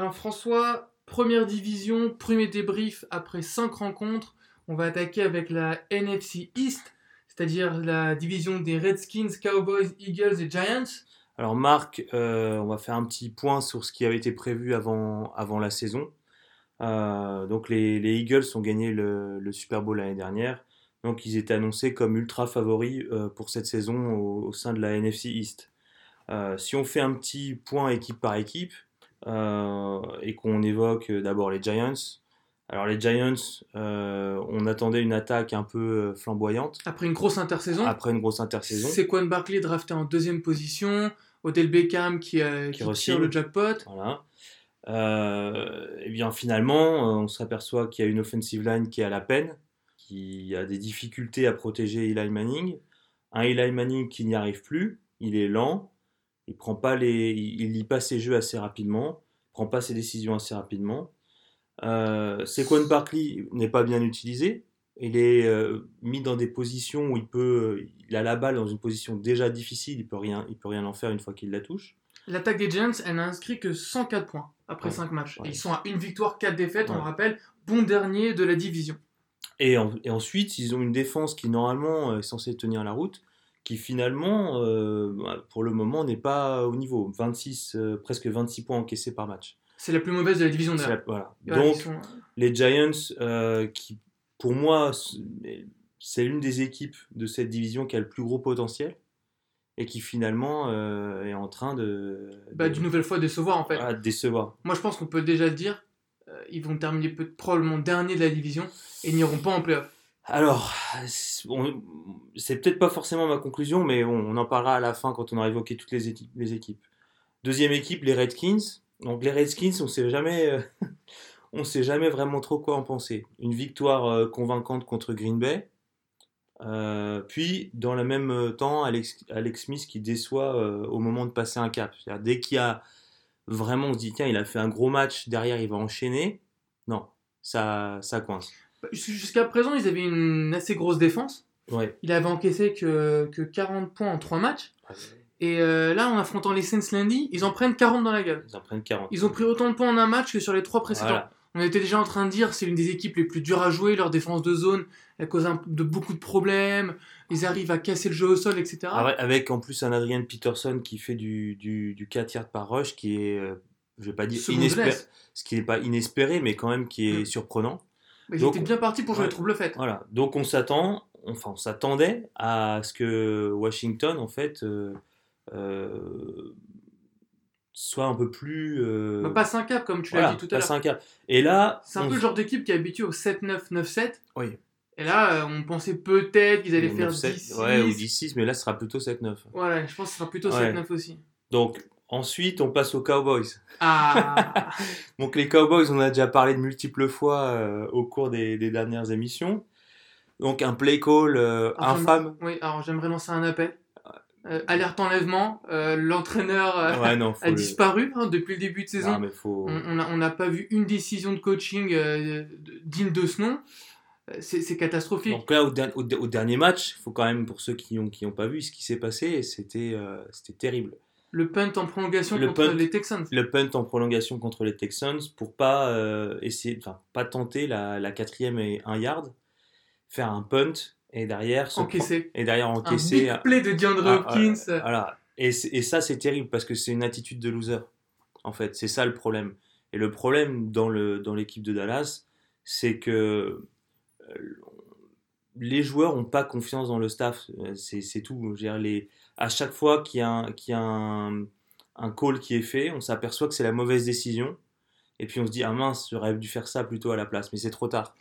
Alors François, première division, premier débrief après 5 rencontres. On va attaquer avec la NFC East, c'est-à-dire la division des Redskins, Cowboys, Eagles et Giants. Alors Marc, euh, on va faire un petit point sur ce qui avait été prévu avant, la saison. Euh, donc les, les, Eagles ont gagné le, Super Bowl l'année dernière. Donc ils étaient annoncés comme ultra favoris euh, pour cette saison au, au, sein de la NFC East. Si on fait un petit point équipe par équipe et qu'on évoque d'abord les Giants, alors les Giants, euh, on attendait une attaque un peu flamboyante. Après une grosse intersaison. Après une grosse intersaison. Sequan Barkley drafté en deuxième position. Odell Beckham qui, euh, qui, qui tire le jackpot. Voilà. Euh, et bien finalement, on s'aperçoit qu'il y a une offensive line qui est à la peine, qui a des difficultés à protéger Eli Manning. Un Eli Manning qui n'y arrive plus, il est lent, il prend pas les, il lit pas ses jeux assez rapidement, prend pas ses décisions assez rapidement. Euh, Sequan Barkley n'est pas bien utilisé. Il est euh, mis dans des positions où il peut, il a la balle dans une position déjà difficile. Il peut rien, il peut rien en faire une fois qu'il la touche. L'attaque des Giants, elle n'a inscrit que 104 points après ouais, 5 matchs. Ouais. Et ils sont à une victoire, 4 défaites, ouais. on le rappelle, bon dernier de la division. Et, en, et, ensuite, ils ont une défense qui normalement est censée tenir la route, qui finalement, euh, pour le moment, n'est pas au niveau. 26, euh, presque 26 points encaissés par match. C'est la plus mauvaise de la division la, voilà. Donc, sont... les Giants, euh, qui pour moi, c'est l'une des équipes de cette division qui a le plus gros potentiel et qui finalement euh, est en train de, bah, d'une nouvelle fois décevoir en fait. Voilà, décevoir. Moi je pense qu'on peut déjà le dire, euh, ils vont terminer peut probablement dernier de la division et n'iront pas en playoff. Alors, c'est peut-être pas forcément ma conclusion, mais on, en parlera à la fin quand on aura évoqué toutes les, équipes. Deuxième équipe, les Redskins. Donc les Redskins, on sait jamais, euh, sait jamais vraiment trop quoi en penser. Une victoire euh, convaincante contre Green Bay. Euh, puis, dans le même temps, Alex, Smith qui déçoit au moment de passer un cap. Dès qu'il y a vraiment, on se dit, tiens, il a fait un gros match, derrière, il va enchaîner. Non, ça, ça coince. Jusqu'à présent, ils avaient une assez grosse défense. Ouais. Il avait encaissé que, que 40 points en 3 matchs. Ouais. Et euh, là, en affrontant les Saints lundi, ils en prennent 40 dans la gueule. Ils en prennent 40. Ils ont pris autant de points en un match que sur les trois précédents. Voilà. On était déjà en train de dire c'est l'une des équipes les plus dures à jouer, leur défense de zone, elle cause un, de beaucoup de problèmes, ils arrivent à casser le jeu au sol, etc. Avec en plus un Adrian Peterson qui fait du, du, du 4 yards par rush qui est, euh, je vais pas dire inespéré, ce qui n'est pas inespéré, mais quand même qui est mmh. surprenant. Mais ils étaient bien partis pour jouer ouais, le trouble fait. Voilà, donc on s'attend, enfin on s'attendait à ce que Washington en fait euh, euh, soit un peu plus. Euh... Bah, passe un cap, comme tu voilà, l'as dit tout à l'heure. un cap. Et là. C'est un peu le genre d'équipe qui est habitué au 7-9, 9-7. Oui. Et là, euh, on pensait peut-être qu'ils allaient faire 10-6. Ouais, ou 10-6, mais là, ce sera plutôt 7-9. Voilà, je pense que ce sera plutôt ouais. 7-9 aussi. Donc, ensuite, on passe aux Cowboys. Ah Donc, les Cowboys, on a déjà parlé de multiples fois euh, au cours des, des, dernières émissions. Donc, un play call euh, alors, infâme. Oui, alors j'aimerais lancer un appel. Euh, alerte enlèvement, euh, l'entraîneur euh, ouais, a le... disparu hein, depuis le début de saison. Non, faut... On n'a pas vu une décision de coaching euh, digne de ce nom. C'est catastrophique. Donc là, au, au, au dernier match, il faut quand même, pour ceux qui n'ont qui ont pas vu ce qui s'est passé, c'était euh, terrible. Le punt en prolongation le contre punt, les Texans. Le punt en prolongation contre les Texans pour pas euh, essayer, enfin pas tenter la, la quatrième et un yard, faire un punt et derrière encaissé et derrière encaissé un big play de DeAndre ah, Hopkins. ah, voilà. Et, et ça c'est terrible parce que c'est une attitude de loser en fait. C'est ça le problème. Et le problème dans le dans l'équipe de Dallas c'est que euh, les joueurs ont pas confiance dans le staff. C'est tout. Je veux dire, les à chaque fois qu'il y a un, qu'il y a un, un call qui est fait on s'aperçoit que c'est la mauvaise décision et puis on se dit ah mince j'aurais dû faire ça plutôt à la place mais c'est trop tard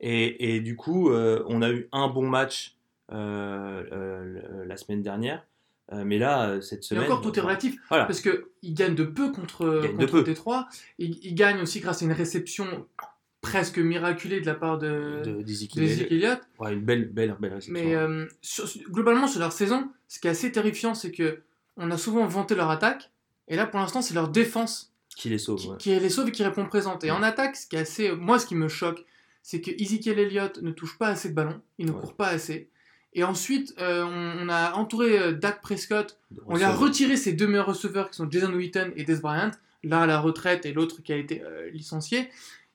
et, et, du coup, euh, on a eu un bon match euh, euh, la semaine dernière. mais là, cette semaine. Et encore, tout est relatif. Voilà. Parce qu'ils gagnent de peu contre, contre Détroit. Ils, ils gagnent aussi grâce à une réception presque miraculée de la part de, de, Elliott. Ouais, une belle, belle, belle réception. Mais euh, sur, globalement, sur leur saison, ce qui est assez terrifiant, c'est que on a souvent vanté leur attaque. Et là, pour l'instant, c'est leur défense qui les sauve. Qui, ouais. qui les sauve et qui répond présente. Et ouais. en attaque, ce qui est assez. Moi, ce qui me choque, c'est que Ezekiel Elliott ne touche pas assez de ballons, il ne court pas assez. Et ensuite, euh, on, on, a entouré euh, Dak Prescott, on lui a retiré ses deux meilleurs receveurs qui sont Jason Witten et Des Bryant. là à la retraite et l'autre qui a été licencié.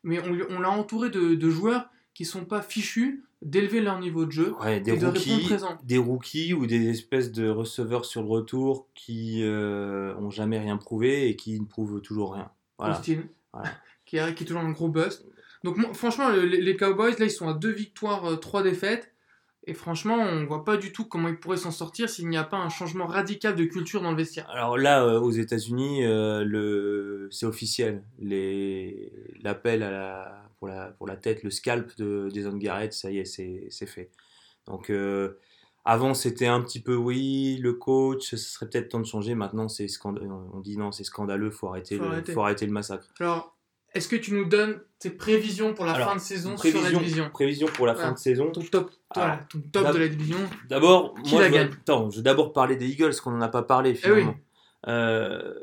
Mais on, l'a entouré de, de joueurs qui sont pas fichus d'élever leur niveau de jeu Ouais, des et de répondre rookies, présent. des rookies ou des espèces de receveurs sur le retour qui euh, ont jamais rien prouvé et qui ne prouvent toujours rien. Voilà. Austin, Voilà. qui, est, qui est toujours un gros bust. Donc moi, franchement, le- les, les Cowboys, là, ils sont à deux victoires, euh, trois défaites. Et franchement, on voit pas du tout comment ils pourraient s'en sortir s'il n'y a pas un changement radical de culture dans le vestiaire. Alors là, euh, aux États-Unis, euh, le... c'est officiel. Les... L'appel à la... Pour, la... pour la tête, le scalp de Jason Garrett, ça y est, c'est c'est fait. Donc euh, avant, c'était un petit peu oui, le coach, ce serait peut-être temps de changer. Maintenant, c'est scandaleux. On dit non, c'est scandaleux, faut arrêter, Faut le... arrêter. faut arrêter le massacre. Alors, est-ce que tu nous donnes tes prévisions pour la Alors, fin de saison sur la division prévision pour la fin de saison. Ton top, Ah. ton top de la division. D'abord, moi, la je, veux- gagne attends, je vais d'abord parler des Eagles, qu'on n'en a pas parlé finalement. Eh Euh,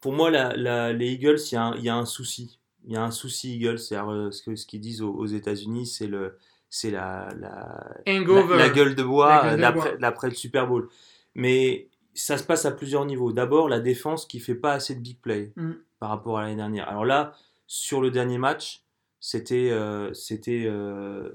pour moi, la- la- les Eagles, il y, a un- il y a un souci. Il y a un souci Eagles, c'est-à-dire euh, ce qu'ils disent aux, aux États-Unis, c'est le, c'est la, la, Hangover. la, la gueule de bois d'après le Super Bowl. Mais ça se passe à plusieurs niveaux. D'abord, la défense qui fait pas assez de big play Mm. par rapport à l'année dernière. Alors là, sur le dernier match, c'était euh, c'était euh,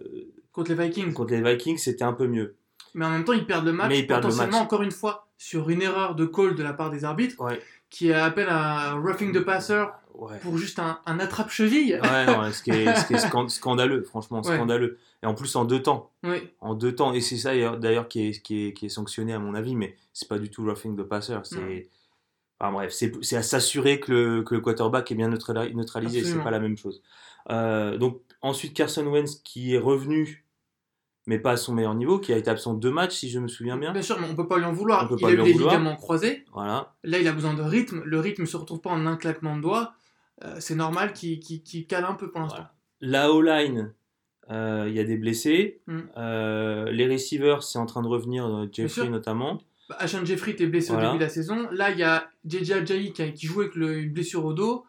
contre les Vikings. contre les Vikings, c'était un peu mieux. Mais en même temps, ils perdent le match. Mais ils perdent le potentiellement, match. encore une fois, sur une erreur de call de la part des arbitres, Ouais, qui appelle à roughing the passer ouais. pour juste un, un attrape-cheville. Ouais, non, ce qui est, ce qui est scan- scandaleux, franchement, scandaleux. Et en plus en deux temps. Oui, En deux temps. Et c'est ça d'ailleurs- qui est, qui, est, qui est sanctionné à mon avis, mais c'est pas du tout roughing the passer. C'est. Enfin bref, c'est à s'assurer que le, que le quarterback est bien neutrali- neutralisé, c'est pas la même chose. Euh, donc ensuite Carson Wentz qui est revenu, mais pas à son meilleur niveau, qui a été absent deux matchs si je me souviens bien. bien sûr, mais on peut pas lui en vouloir. On il a eu des ligaments croisés. Voilà. Là, il a besoin de rythme. Le rythme se retrouve pas en un claquement de doigts. Euh, c'est normal qu'il qu'il cale un peu pour l'instant. Voilà. La O-line, euh, il y a des blessés. Mm. Euh, les receivers, c'est en train de revenir, Jeffrey notamment. Ashon Jeffrey était blessé Voilà. au début de la saison. Là, il y a JJ Ajayi qui, qui joue avec le- une blessure au dos.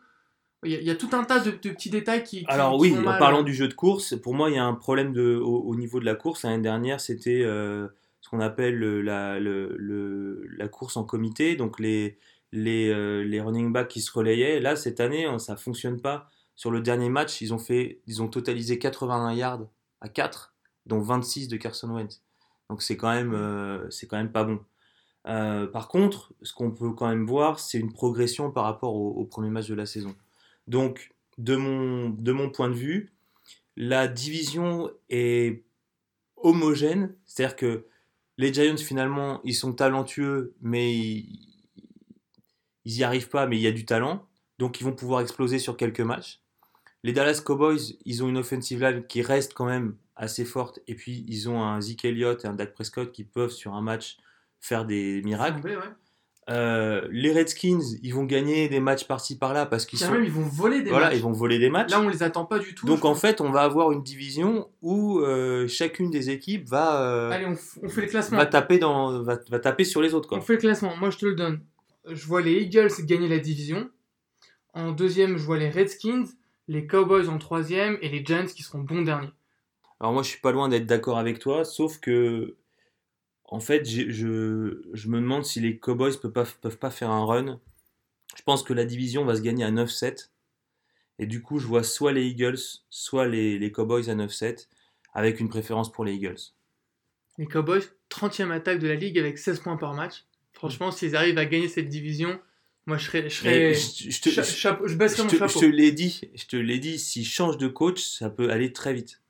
Il y, a, il y a tout un tas de, de petits détails qui. qui- Alors qui oui, en mal. parlant du jeu de course, pour moi, il y a un problème de, au, au niveau de la course. L'année dernière, c'était euh, ce qu'on appelle le- la, le- le- la course en comité, donc les, les, euh, les running backs qui se relayaient. Là, cette année, hein, ça fonctionne pas. Sur le dernier match, ils ont, fait, ils ont totalisé 81 yards à 4, dont 26 de Carson Wentz. Donc c'est quand, même, euh, c'est quand même pas bon. Euh, par contre, ce qu'on peut quand même voir, c'est une progression par rapport au, premier match de la saison. Donc, de mon, point de vue, la division est homogène, c'est-à-dire que les Giants finalement, ils sont talentueux, mais ils, ils y arrivent pas, mais il y a du talent, donc ils vont pouvoir exploser sur quelques matchs. Les Dallas Cowboys, ils ont une offensive line qui reste quand même assez forte, et puis ils ont un Zeke Elliott et un Dak Prescott qui peuvent sur un match faire des miracles. Ouais. Euh, les Redskins, ils vont gagner des matchs par-ci par-là parce qu'ils sont même, ils vont voler des voilà, matchs. ils vont voler des matchs. Là, on les attend pas du tout. Donc en fait, on va avoir une division où euh, chacune des équipes va, euh, Allez, on, on fait le classement. va taper dans, va, va taper sur les autres On quoi. fait le classement. Moi, je te le donne. Je vois les Eagles gagner la division. En deuxième, je vois les Redskins, les Cowboys en troisième et les Giants qui seront bons derniers. Alors moi, je suis pas loin d'être d'accord avec toi, sauf que en fait, je, je me demande si les Cowboys peuvent pas, peuvent pas faire un run. Je pense que la division va se gagner à 9-7. Et du coup, je vois soit les Eagles, soit les, les Cowboys à 9-7, avec une préférence pour les Eagles. Les Cowboys, 30e attaque de la ligue avec 16 points par match. Franchement, s'ils arrivent à gagner cette division, moi, je serais. Je, Mais serais- je, je te, cha- je- chapeau- je baisserais je mon te- chapeau. je te l'ai dit, je te l'ai dit, s'ils changent de coach, ça peut aller très vite.